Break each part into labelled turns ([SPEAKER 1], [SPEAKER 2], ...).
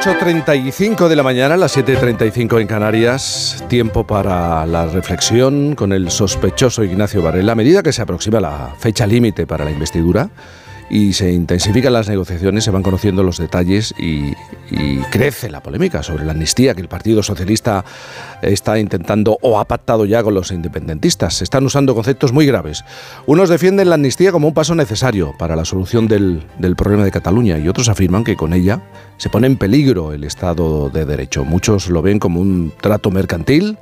[SPEAKER 1] 8.35 de la mañana, las 7.35 en Canarias, tiempo para la reflexión con el sospechoso Ignacio Varela. A medida que se aproxima la fecha límite para la investidura, y se intensifican las negociaciones, se van conociendo los detalles y, crece la polémica sobre la amnistía que el Partido Socialista está intentando o ha pactado ya con los independentistas. Se están usando conceptos muy graves. Unos defienden la amnistía como un paso necesario para la solución del, del problema de Cataluña y otros afirman que con ella se pone en peligro el Estado de Derecho. Muchos lo ven como un trato mercantil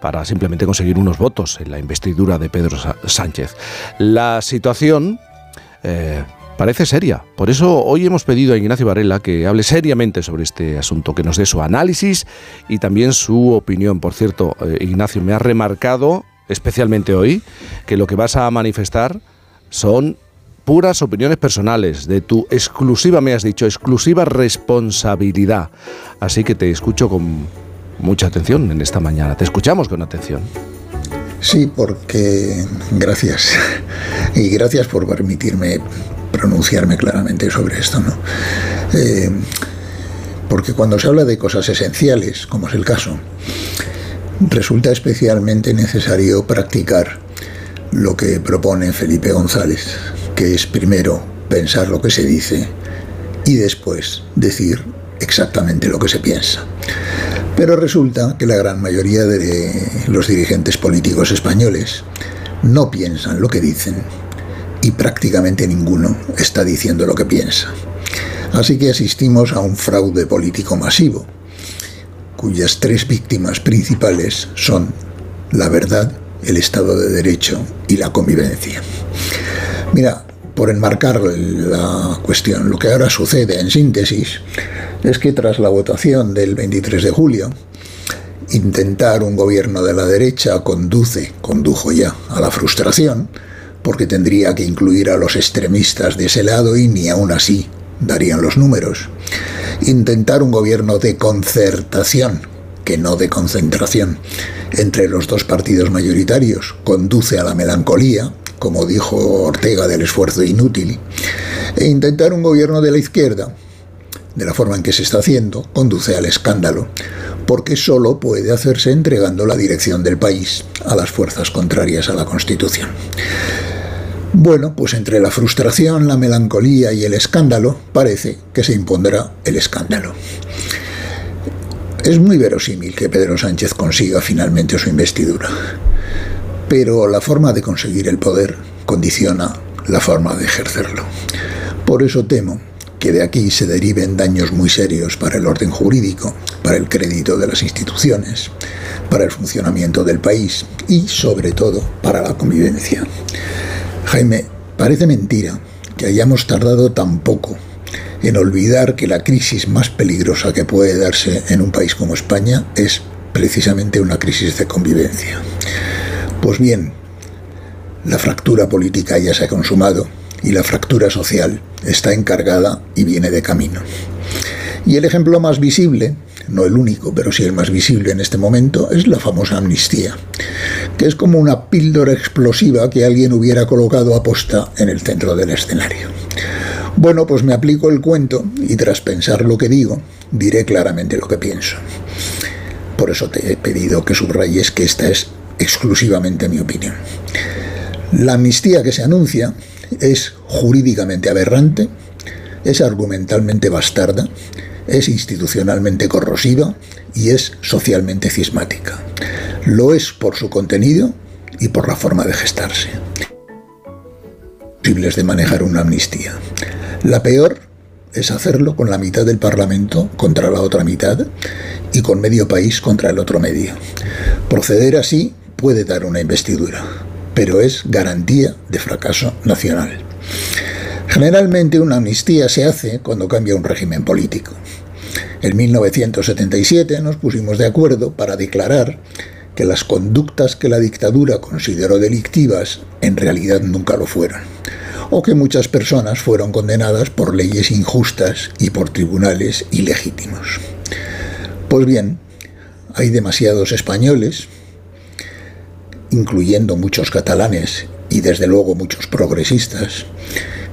[SPEAKER 1] para simplemente conseguir unos votos en la investidura de Pedro Sánchez. La situación eh, parece seria. Por eso hoy hemos pedido a Ignacio Varela que hable seriamente sobre este asunto, que nos dé su análisis y también su opinión. Por cierto, eh, Ignacio, me ha remarcado, especialmente hoy, que lo que vas a manifestar son puras opiniones personales, de tu exclusiva, me has dicho, exclusiva responsabilidad. Así que te escucho con mucha atención en esta mañana. Te escuchamos con atención.
[SPEAKER 2] Sí, porque gracias. Y gracias por permitirme pronunciarme claramente sobre esto, ¿no? Eh, porque cuando se habla de cosas esenciales, como es el caso, resulta especialmente necesario practicar lo que propone Felipe González, que es primero pensar lo que se dice y después decir exactamente lo que se piensa. Pero resulta que la gran mayoría de los dirigentes políticos españoles no piensan lo que dicen y prácticamente ninguno está diciendo lo que piensa. Así que asistimos a un fraude político masivo, cuyas tres víctimas principales son la verdad, el Estado de Derecho y la convivencia. Mira, por enmarcar la cuestión, lo que ahora sucede en síntesis es que tras la votación del 23 de julio, intentar un gobierno de la derecha conduce, condujo ya a la frustración, porque tendría que incluir a los extremistas de ese lado y ni aún así darían los números. Intentar un gobierno de concertación, que no de concentración, entre los dos partidos mayoritarios conduce a la melancolía, como dijo Ortega del esfuerzo inútil, e intentar un gobierno de la izquierda, de la forma en que se está haciendo, conduce al escándalo, porque solo puede hacerse entregando la dirección del país a las fuerzas contrarias a la Constitución. Bueno, pues entre la frustración, la melancolía y el escándalo, parece que se impondrá el escándalo. Es muy verosímil que Pedro Sánchez consiga finalmente su investidura, pero la forma de conseguir el poder condiciona la forma de ejercerlo. Por eso temo que de aquí se deriven daños muy serios para el orden jurídico, para el crédito de las instituciones, para el funcionamiento del país y, sobre todo, para la convivencia. Jaime, parece mentira que hayamos tardado tan poco en olvidar que la crisis más peligrosa que puede darse en un país como España es precisamente una crisis de convivencia. Pues bien, la fractura política ya se ha consumado y la fractura social está encargada y viene de camino. Y el ejemplo más visible no el único, pero sí el más visible en este momento, es la famosa amnistía, que es como una píldora explosiva que alguien hubiera colocado a posta en el centro del escenario. Bueno, pues me aplico el cuento y tras pensar lo que digo, diré claramente lo que pienso. Por eso te he pedido que subrayes que esta es exclusivamente mi opinión. La amnistía que se anuncia es jurídicamente aberrante, es argumentalmente bastarda, es institucionalmente corrosiva y es socialmente cismática. Lo es por su contenido y por la forma de gestarse. Posibles de manejar una amnistía. La peor es hacerlo con la mitad del Parlamento contra la otra mitad y con medio país contra el otro medio. Proceder así puede dar una investidura, pero es garantía de fracaso nacional. Generalmente una amnistía se hace cuando cambia un régimen político. En 1977 nos pusimos de acuerdo para declarar que las conductas que la dictadura consideró delictivas en realidad nunca lo fueron, o que muchas personas fueron condenadas por leyes injustas y por tribunales ilegítimos. Pues bien, hay demasiados españoles, incluyendo muchos catalanes y desde luego muchos progresistas,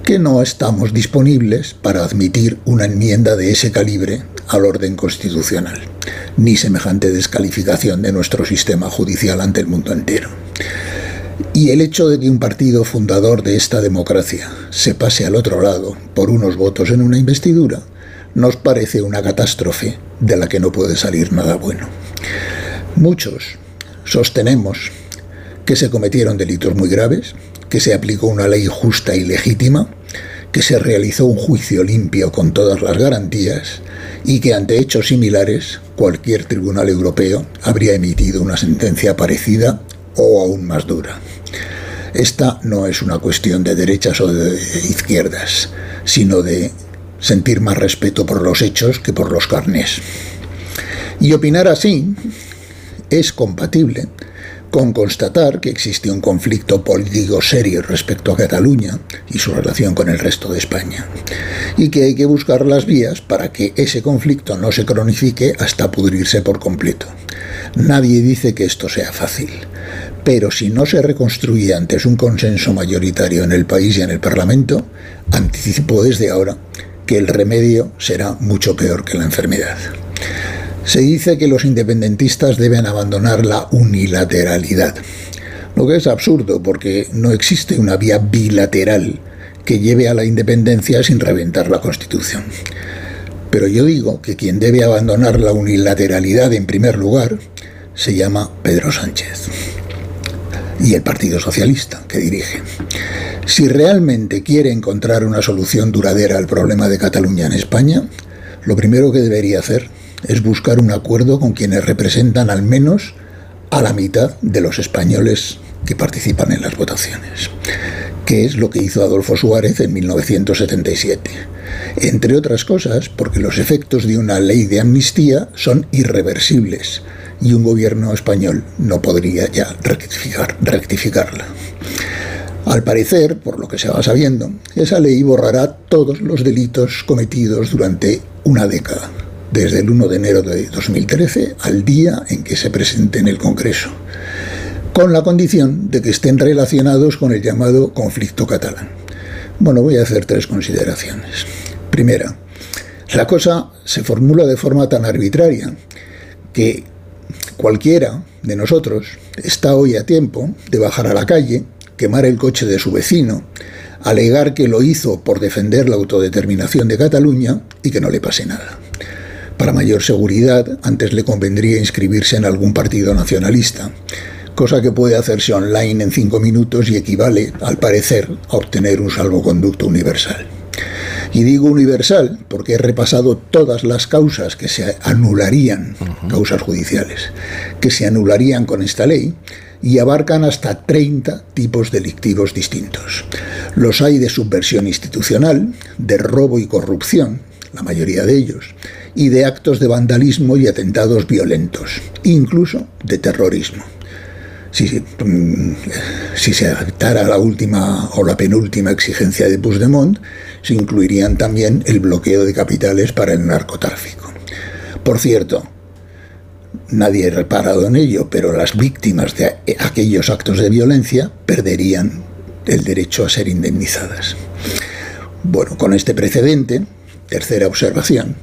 [SPEAKER 2] que no estamos disponibles para admitir una enmienda de ese calibre al orden constitucional, ni semejante descalificación de nuestro sistema judicial ante el mundo entero. Y el hecho de que un partido fundador de esta democracia se pase al otro lado por unos votos en una investidura nos parece una catástrofe de la que no puede salir nada bueno. Muchos sostenemos que se cometieron delitos muy graves, que se aplicó una ley justa y legítima, que se realizó un juicio limpio con todas las garantías y que ante hechos similares cualquier tribunal europeo habría emitido una sentencia parecida o aún más dura. Esta no es una cuestión de derechas o de izquierdas, sino de sentir más respeto por los hechos que por los carnés. Y opinar así es compatible con constatar que existe un conflicto político serio respecto a Cataluña y su relación con el resto de España, y que hay que buscar las vías para que ese conflicto no se cronifique hasta pudrirse por completo. Nadie dice que esto sea fácil, pero si no se reconstruye antes un consenso mayoritario en el país y en el Parlamento, anticipo desde ahora que el remedio será mucho peor que la enfermedad. Se dice que los independentistas deben abandonar la unilateralidad, lo que es absurdo porque no existe una vía bilateral que lleve a la independencia sin reventar la Constitución. Pero yo digo que quien debe abandonar la unilateralidad en primer lugar se llama Pedro Sánchez y el Partido Socialista que dirige. Si realmente quiere encontrar una solución duradera al problema de Cataluña en España, lo primero que debería hacer es buscar un acuerdo con quienes representan al menos a la mitad de los españoles que participan en las votaciones, que es lo que hizo Adolfo Suárez en 1977. Entre otras cosas, porque los efectos de una ley de amnistía son irreversibles y un gobierno español no podría ya rectificar, rectificarla. Al parecer, por lo que se va sabiendo, esa ley borrará todos los delitos cometidos durante una década, desde el 1 de enero de 2013 al día en que se presente en el Congreso, con la condición de que estén relacionados con el llamado conflicto catalán. Bueno, voy a hacer tres consideraciones. Primera, la cosa se formula de forma tan arbitraria que cualquiera de nosotros está hoy a tiempo de bajar a la calle, quemar el coche de su vecino, alegar que lo hizo por defender la autodeterminación de Cataluña y que no le pase nada. Para mayor seguridad, antes le convendría inscribirse en algún partido nacionalista, cosa que puede hacerse online en cinco minutos y equivale, al parecer, a obtener un salvoconducto universal. Y digo universal porque he repasado todas las causas que se anularían, causas judiciales, que se anularían con esta ley y abarcan hasta 30 tipos delictivos distintos. Los hay de subversión institucional, de robo y corrupción, la mayoría de ellos, y de actos de vandalismo y atentados violentos, incluso de terrorismo. Si, mm, si se adaptara la última o la penúltima exigencia de Puigdemont, se incluirían también el bloqueo de capitales para el narcotráfico. Por cierto, nadie ha reparado en ello, pero las víctimas de aquellos actos de violencia perderían el derecho a ser indemnizadas. Bueno, con este precedente, tercera observación,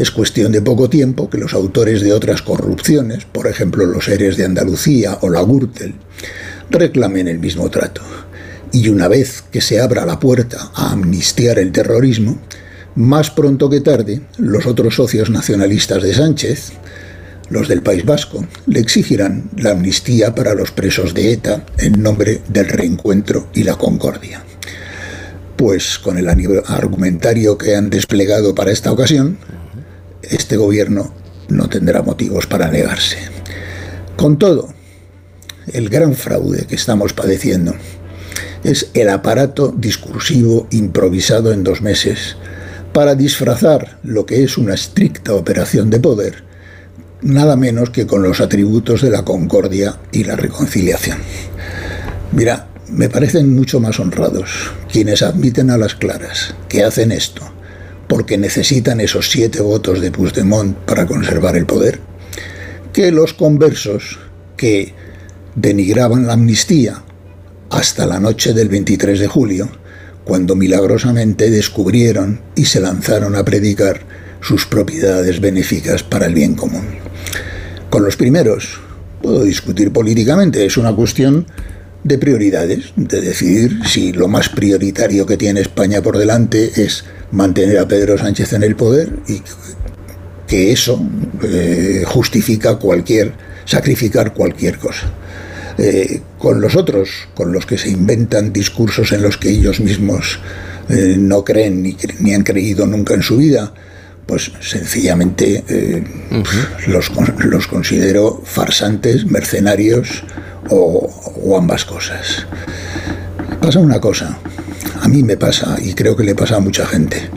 [SPEAKER 2] es cuestión de poco tiempo que los autores de otras corrupciones, por ejemplo los seres de Andalucía o la Gürtel, reclamen el mismo trato y una vez que se abra la puerta a amnistiar el terrorismo, más pronto que tarde, los otros socios nacionalistas de Sánchez, los del País Vasco, le exigirán la amnistía para los presos de ETA en nombre del reencuentro y la concordia. Pues con el argumentario que han desplegado para esta ocasión, este gobierno no tendrá motivos para negarse. Con todo, el gran fraude que estamos padeciendo es el aparato discursivo improvisado en dos meses para disfrazar lo que es una estricta operación de poder, nada menos que con los atributos de la concordia y la reconciliación. Mira, me parecen mucho más honrados quienes admiten a las claras que hacen esto porque necesitan esos siete votos de Puigdemont para conservar el poder, que los conversos que denigraban la amnistía hasta la noche del 23 de julio, cuando milagrosamente descubrieron y se lanzaron a predicar sus propiedades benéficas para el bien común. Con los primeros puedo discutir políticamente, es una cuestión de prioridades, de decidir si lo más prioritario que tiene España por delante es mantener a Pedro Sánchez en el poder y que eso eh, justifica cualquier, sacrificar cualquier cosa. Eh, con los otros, con los que se inventan discursos en los que ellos mismos eh, no creen ni, ni, han creído nunca en su vida, pues sencillamente los, los considero farsantes, mercenarios, o, ambas cosas. Pasa una cosa, a mí me pasa y creo que le pasa a mucha gente.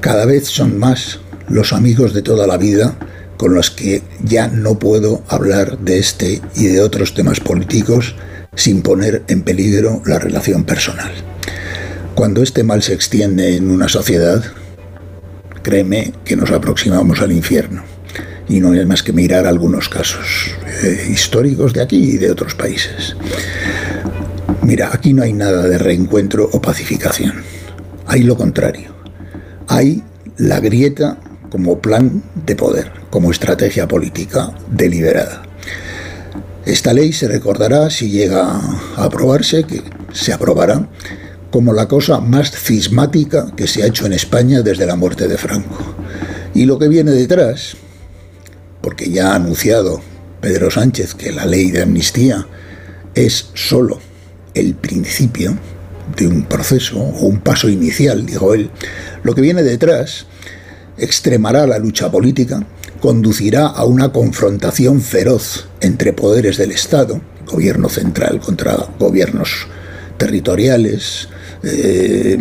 [SPEAKER 2] Cada vez son más los amigos de toda la vida con los que ya no puedo hablar de este y de otros temas políticos sin poner en peligro la relación personal. Cuando este mal se extiende en una sociedad, créeme que nos aproximamos al infierno y no hay más que mirar algunos casos eh, históricos de aquí y de otros países. Mira, aquí no hay nada de reencuentro o pacificación. Hay lo contrario. Hay la grieta como plan de poder, como estrategia política deliberada. Esta ley se recordará si llega a aprobarse, que se aprobará, como la cosa más cismática que se ha hecho en España desde la muerte de Franco. Y lo que viene detrás, porque ya ha anunciado Pedro Sánchez que la ley de amnistía es solo el principio de un proceso o un paso inicial, dijo él, lo que viene detrás extremará la lucha política, conducirá a una confrontación feroz entre poderes del Estado, gobierno central contra gobiernos territoriales, eh,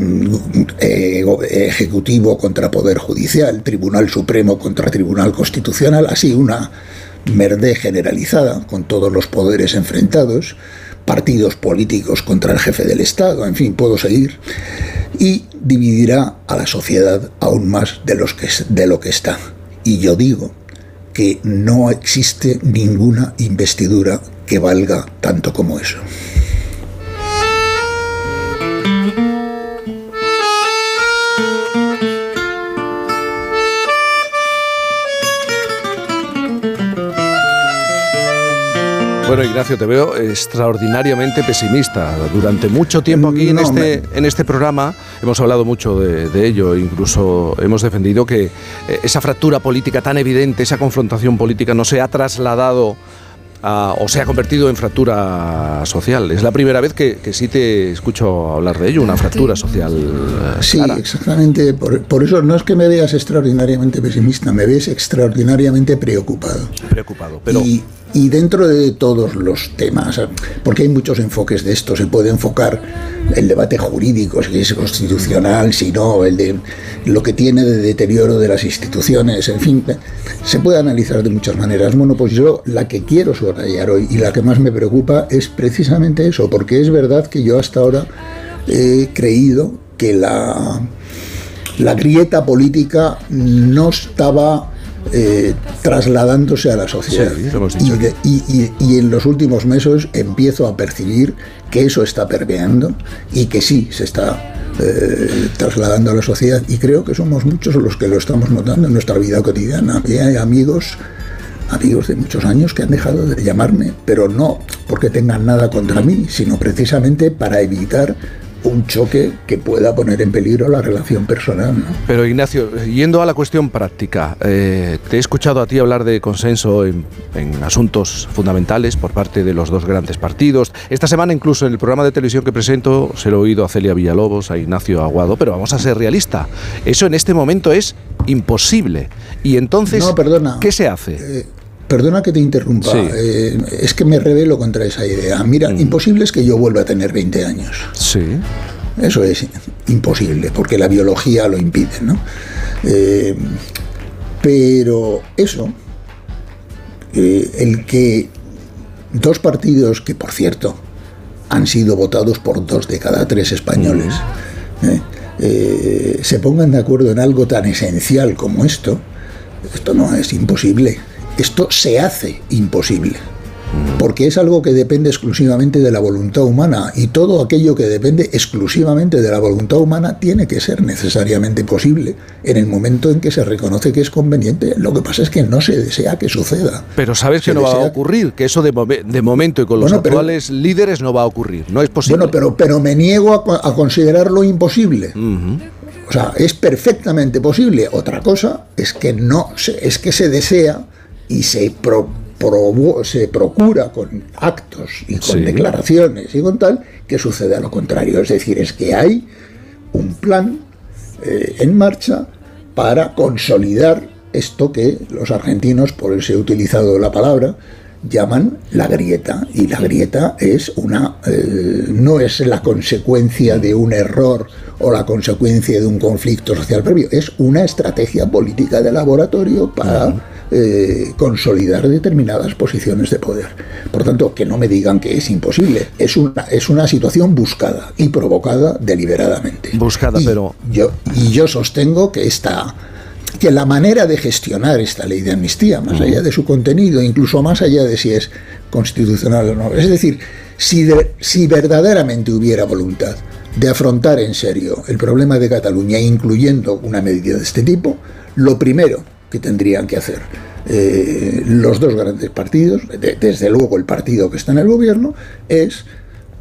[SPEAKER 2] ejecutivo contra poder judicial, Tribunal Supremo contra Tribunal Constitucional, así una merde generalizada, con todos los poderes enfrentados, partidos políticos contra el jefe del Estado, en fin, puedo seguir, y dividirá a la sociedad aún más de, los que, de lo que está. Y yo digo que no existe ninguna investidura que valga tanto como eso.
[SPEAKER 1] Bueno, Ignacio, te veo extraordinariamente pesimista. Durante mucho tiempo aquí en, este, en este programa hemos hablado mucho de, ello, incluso hemos defendido que eh, esa fractura política tan evidente, esa confrontación política no se ha trasladado o se ha convertido en fractura social. Es la primera vez que, sí te escucho hablar de ello, una fractura social.
[SPEAKER 2] Eh, sí, exactamente. Por, eso no es que me veas extraordinariamente pesimista, me ves extraordinariamente preocupado.
[SPEAKER 1] Preocupado, pero
[SPEAKER 2] y dentro de todos los temas, porque hay muchos enfoques de esto, se puede enfocar el debate jurídico, si es constitucional, si no, el de lo que tiene de deterioro de las instituciones, en fin, se puede analizar de muchas maneras. Bueno, pues yo la que quiero subrayar hoy y la que más me preocupa es precisamente eso, porque es verdad que yo hasta ahora he creído que la, la grieta política no estaba eh, trasladándose a la sociedad. y, en los últimos meses empiezo a percibir que eso está permeando y que sí se está eh, trasladando a la sociedad. Y creo que somos muchos los que lo estamos notando en nuestra vida cotidiana. Y hay amigos amigos de muchos años que han dejado de llamarme, pero no porque tengan nada contra mí, sino precisamente para evitar un choque que pueda poner en peligro la relación personal.
[SPEAKER 1] Pero Ignacio, yendo a la cuestión práctica, eh, te he escuchado a ti hablar de consenso en, asuntos fundamentales por parte de los dos grandes partidos. Esta semana incluso en el programa de televisión que presento se lo he oído a Celia Villalobos, a Ignacio Aguado, pero vamos a ser realistas. Eso en este momento es imposible. Y entonces, ¿qué se hace?
[SPEAKER 2] Eh, Perdona que te interrumpa, eh, es que me revelo contra esa idea. Mira, mm. imposible es que yo vuelva a tener 20 años.
[SPEAKER 1] Sí.
[SPEAKER 2] Eso es imposible, porque la biología lo impide, ¿no? Eh, pero eso, eh, el que dos partidos que, por cierto, han sido votados por dos de cada tres españoles, mm. se pongan de acuerdo en algo tan esencial como esto, esto no es imposible esto se hace imposible. porque es algo que depende exclusivamente de la voluntad humana y todo aquello que depende exclusivamente de la voluntad humana tiene que ser necesariamente posible en el momento en que se reconoce que es conveniente. Lo que pasa es que no se desea que suceda.
[SPEAKER 1] Pero sabes que no va a ocurrir, que eso de, momento y con los actuales líderes no va a ocurrir, no es posible.
[SPEAKER 2] Bueno, pero, pero me niego a, considerarlo imposible. O sea, es perfectamente posible. Otra cosa es que no, es que se desea y se se procura con actos y con declaraciones y con tal que suceda lo contrario. Es decir, es que hay un plan eh, en marcha para consolidar esto que los argentinos, por eso he utilizado la palabra, llaman la grieta. Y la grieta es una, eh, no es la consecuencia de un error o la consecuencia de un conflicto social previo, es una estrategia política de laboratorio para eh, consolidar determinadas posiciones de poder. Por tanto, que no me digan que es imposible, es una, es una situación buscada y provocada deliberadamente.
[SPEAKER 1] Buscada, pero...
[SPEAKER 2] Yo, y yo sostengo que esta que la manera de gestionar esta ley de amnistía, más allá de su contenido, incluso más allá de si es constitucional o no, es decir, si, si verdaderamente hubiera voluntad de afrontar en serio el problema de Cataluña, incluyendo una medida de este tipo, lo primero tendrían que hacer eh, los dos grandes partidos, desde luego el partido que está en el gobierno, es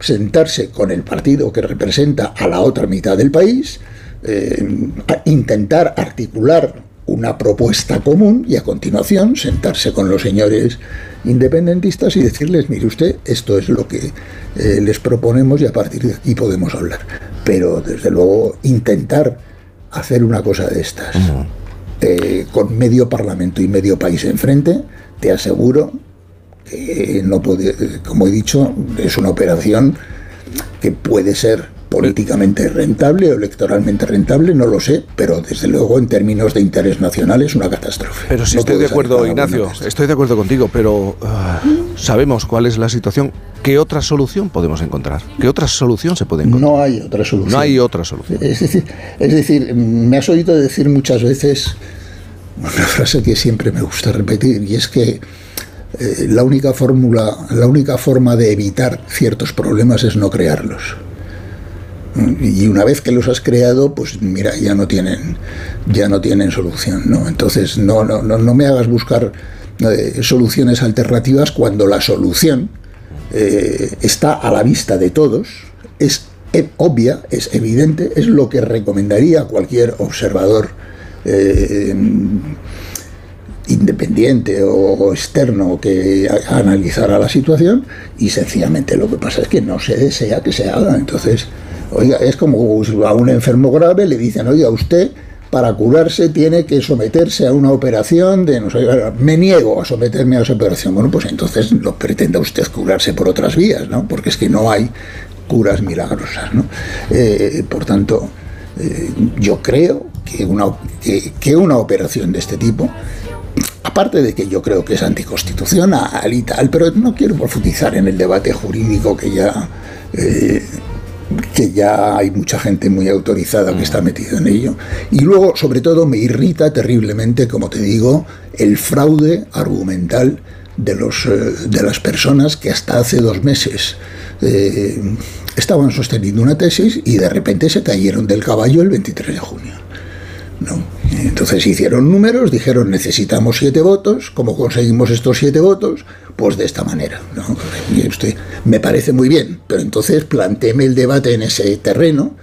[SPEAKER 2] sentarse con el partido que representa a la otra mitad del país, eh, intentar articular una propuesta común y a continuación sentarse con los señores independentistas y decirles, mire usted, esto es lo que eh, les proponemos y a partir de aquí podemos hablar. Pero desde luego intentar hacer una cosa de estas eh, con medio parlamento y medio país enfrente, te aseguro que no puede, como he dicho, es una operación que puede ser políticamente rentable o electoralmente rentable, no lo sé, pero desde luego en términos de interés nacional es una catástrofe.
[SPEAKER 1] Pero si estoy de acuerdo, Ignacio, estoy de acuerdo contigo, pero ah, sabemos cuál es la situación. ¿Qué otra solución podemos encontrar? ¿Qué otra solución se puede encontrar?
[SPEAKER 2] No hay otra solución.
[SPEAKER 1] No hay otra solución.
[SPEAKER 2] Es decir, es decir me has oído decir muchas veces una frase que siempre me gusta repetir y es que eh, la única fórmula, la única forma de evitar ciertos problemas es no crearlos. Y una vez que los has creado, pues mira, ya no tienen, ya no tienen solución, ¿no? Entonces no, no, no, me hagas buscar eh, soluciones alternativas cuando la solución eh, está a la vista de todos, es obvia, es evidente, es lo que recomendaría cualquier observador eh, independiente o externo que analizara la situación y sencillamente lo que pasa es que no se desea que se haga. Entonces, Oiga, es como a un enfermo grave le dicen, oiga, usted para curarse tiene que someterse a una operación de no sé, me niego a someterme a esa operación. Bueno, pues entonces lo pretenda usted curarse por otras vías, ¿no? Porque es que no hay curas milagrosas, ¿no? Eh, por tanto, eh, yo creo que una, que, una operación de este tipo aparte de que yo creo que es anticonstitucional y tal, pero no quiero profundizar en el debate jurídico que ya eh, que ya hay mucha gente muy autorizada que está metida en ello. Y luego, sobre todo, me irrita terriblemente, como te digo, el fraude argumental de, los, eh, de las personas que hasta hace dos meses eh, estaban sosteniendo una tesis y de repente se cayeron del caballo el 23 de junio. ¿No? Entonces hicieron números, dijeron necesitamos siete votos, ¿cómo conseguimos estos siete votos? Pues de esta manera. Y me parece muy bien, pero entonces planteeme el debate en ese terreno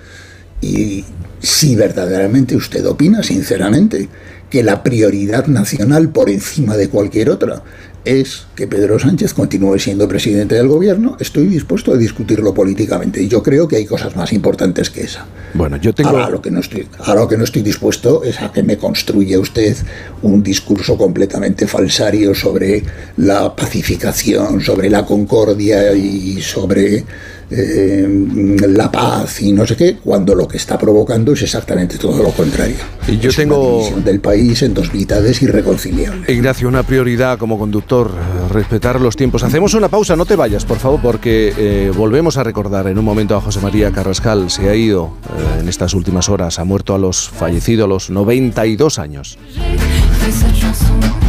[SPEAKER 2] y si verdaderamente usted opina, sinceramente, que la prioridad nacional por encima de cualquier otra es que Pedro Sánchez continúe siendo presidente del gobierno, estoy dispuesto a discutirlo políticamente. Y yo creo que hay cosas más importantes que esa.
[SPEAKER 1] Bueno, yo tengo.
[SPEAKER 2] Ahora lo que no estoy, ahora lo que no estoy dispuesto es a que me construya usted un discurso completamente falsario sobre la pacificación, sobre la concordia y sobre eh, la paz y no sé qué, cuando lo que está provocando es exactamente todo lo contrario.
[SPEAKER 1] Y yo tengo
[SPEAKER 2] una del país en dos mitades irreconciliable.
[SPEAKER 1] Ignacio, una prioridad como conductor, respetar los tiempos. Hacemos una pausa, no te vayas, por favor, porque eh, volvemos a recordar en un momento a José María Carrascal. Se ha ido eh, en estas últimas horas, ha muerto a los fallecidos a los 92 años.